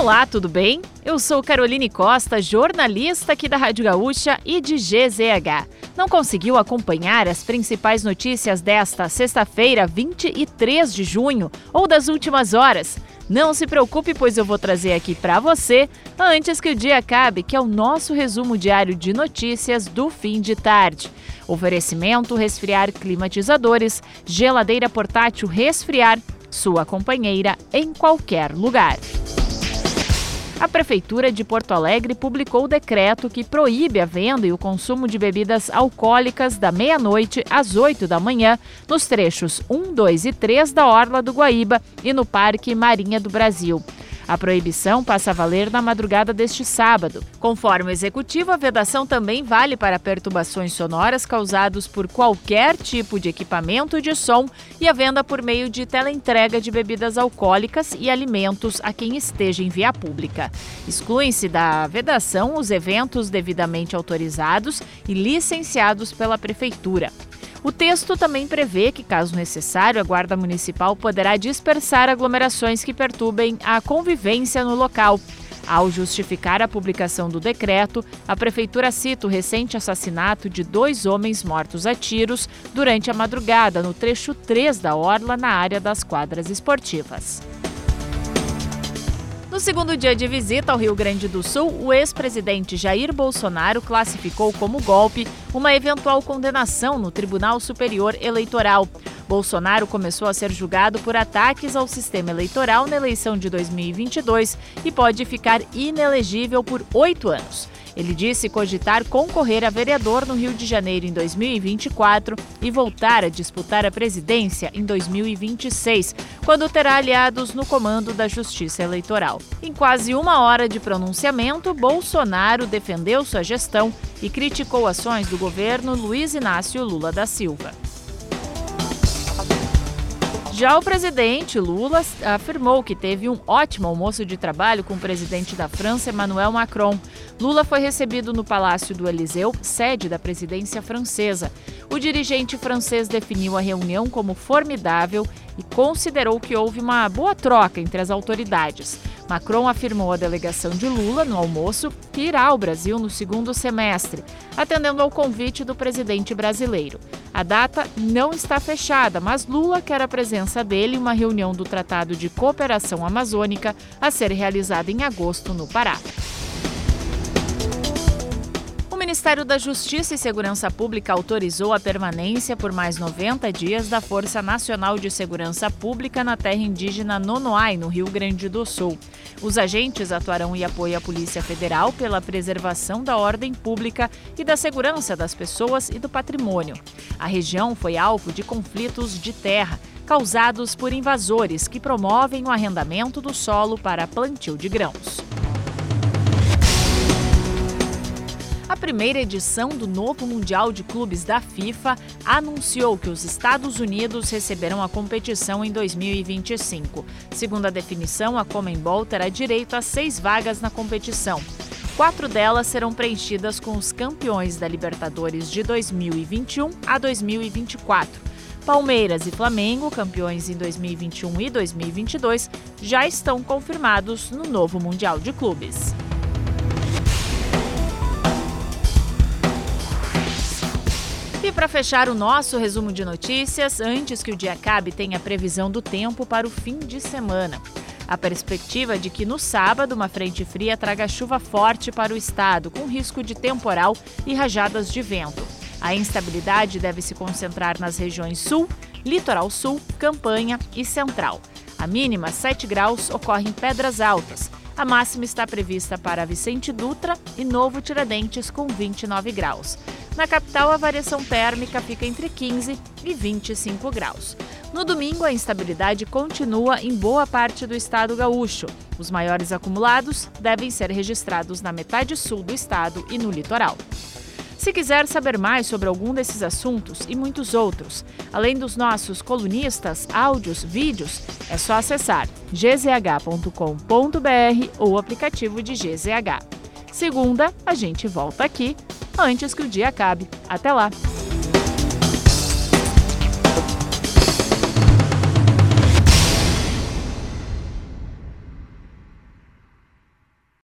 Olá, tudo bem? Eu sou Caroline Costa, jornalista aqui da Rádio Gaúcha e de GZH. Não conseguiu acompanhar as principais notícias desta sexta-feira, 23 de junho, ou das últimas horas? Não se preocupe, pois eu vou trazer aqui para você antes que o dia acabe, que é o nosso resumo diário de notícias do fim de tarde. Oferecimento: resfriar climatizadores, geladeira portátil resfriar, sua companheira em qualquer lugar. A Prefeitura de Porto Alegre publicou o decreto que proíbe a venda e o consumo de bebidas alcoólicas da meia-noite às 8 da manhã nos trechos 1, 2 e 3 da Orla do Guaíba e no Parque Marinha do Brasil. A proibição passa a valer na madrugada deste sábado. Conforme o executivo, a vedação também vale para perturbações sonoras causadas por qualquer tipo de equipamento de som e a venda por meio de teleentrega de bebidas alcoólicas e alimentos a quem esteja em via pública. Excluem-se da vedação os eventos devidamente autorizados e licenciados pela Prefeitura. O texto também prevê que, caso necessário, a Guarda Municipal poderá dispersar aglomerações que perturbem a convivência no local. Ao justificar a publicação do decreto, a Prefeitura cita o recente assassinato de dois homens mortos a tiros durante a madrugada no trecho 3 da Orla, na área das quadras esportivas. No segundo dia de visita ao Rio Grande do Sul, o ex-presidente Jair Bolsonaro classificou como golpe uma eventual condenação no Tribunal Superior Eleitoral. Bolsonaro começou a ser julgado por ataques ao sistema eleitoral na eleição de 2022 e pode ficar inelegível por oito anos. Ele disse cogitar concorrer a vereador no Rio de Janeiro em 2024 e voltar a disputar a presidência em 2026, quando terá aliados no comando da Justiça Eleitoral. Em quase uma hora de pronunciamento, Bolsonaro defendeu sua gestão e criticou ações do governo Luiz Inácio Lula da Silva. Já o presidente Lula afirmou que teve um ótimo almoço de trabalho com o presidente da França, Emmanuel Macron. Lula foi recebido no Palácio do Eliseu, sede da presidência francesa. O dirigente francês definiu a reunião como formidável e considerou que houve uma boa troca entre as autoridades. Macron afirmou à delegação de Lula no almoço que irá ao Brasil no segundo semestre, atendendo ao convite do presidente brasileiro. A data não está fechada, mas Lula quer a presença dele em uma reunião do Tratado de Cooperação Amazônica a ser realizada em agosto no Pará. Ministério da Justiça e Segurança Pública autorizou a permanência por mais 90 dias da Força Nacional de Segurança Pública na terra indígena Nonoai, no Rio Grande do Sul. Os agentes atuarão em apoio à Polícia Federal pela preservação da ordem pública e da segurança das pessoas e do patrimônio. A região foi alvo de conflitos de terra causados por invasores que promovem o arrendamento do solo para plantio de grãos. Primeira edição do novo Mundial de Clubes da FIFA anunciou que os Estados Unidos receberão a competição em 2025. Segundo a definição, a Comembol terá direito a seis vagas na competição. Quatro delas serão preenchidas com os campeões da Libertadores de 2021 a 2024. Palmeiras e Flamengo, campeões em 2021 e 2022, já estão confirmados no novo Mundial de Clubes. E para fechar o nosso resumo de notícias, antes que o dia acabe, tem a previsão do tempo para o fim de semana. A perspectiva de que no sábado uma frente fria traga chuva forte para o estado, com risco de temporal e rajadas de vento. A instabilidade deve se concentrar nas regiões sul, litoral sul, campanha e central. A mínima, 7 graus, ocorre em Pedras Altas. A máxima está prevista para Vicente Dutra e Novo Tiradentes, com 29 graus. Na capital, a variação térmica fica entre 15 e 25 graus. No domingo, a instabilidade continua em boa parte do estado gaúcho. Os maiores acumulados devem ser registrados na metade sul do estado e no litoral. Se quiser saber mais sobre algum desses assuntos e muitos outros, além dos nossos colunistas, áudios, vídeos, é só acessar gzh.com.br ou o aplicativo de GZH. Segunda, a gente volta aqui antes que o dia acabe. Até lá!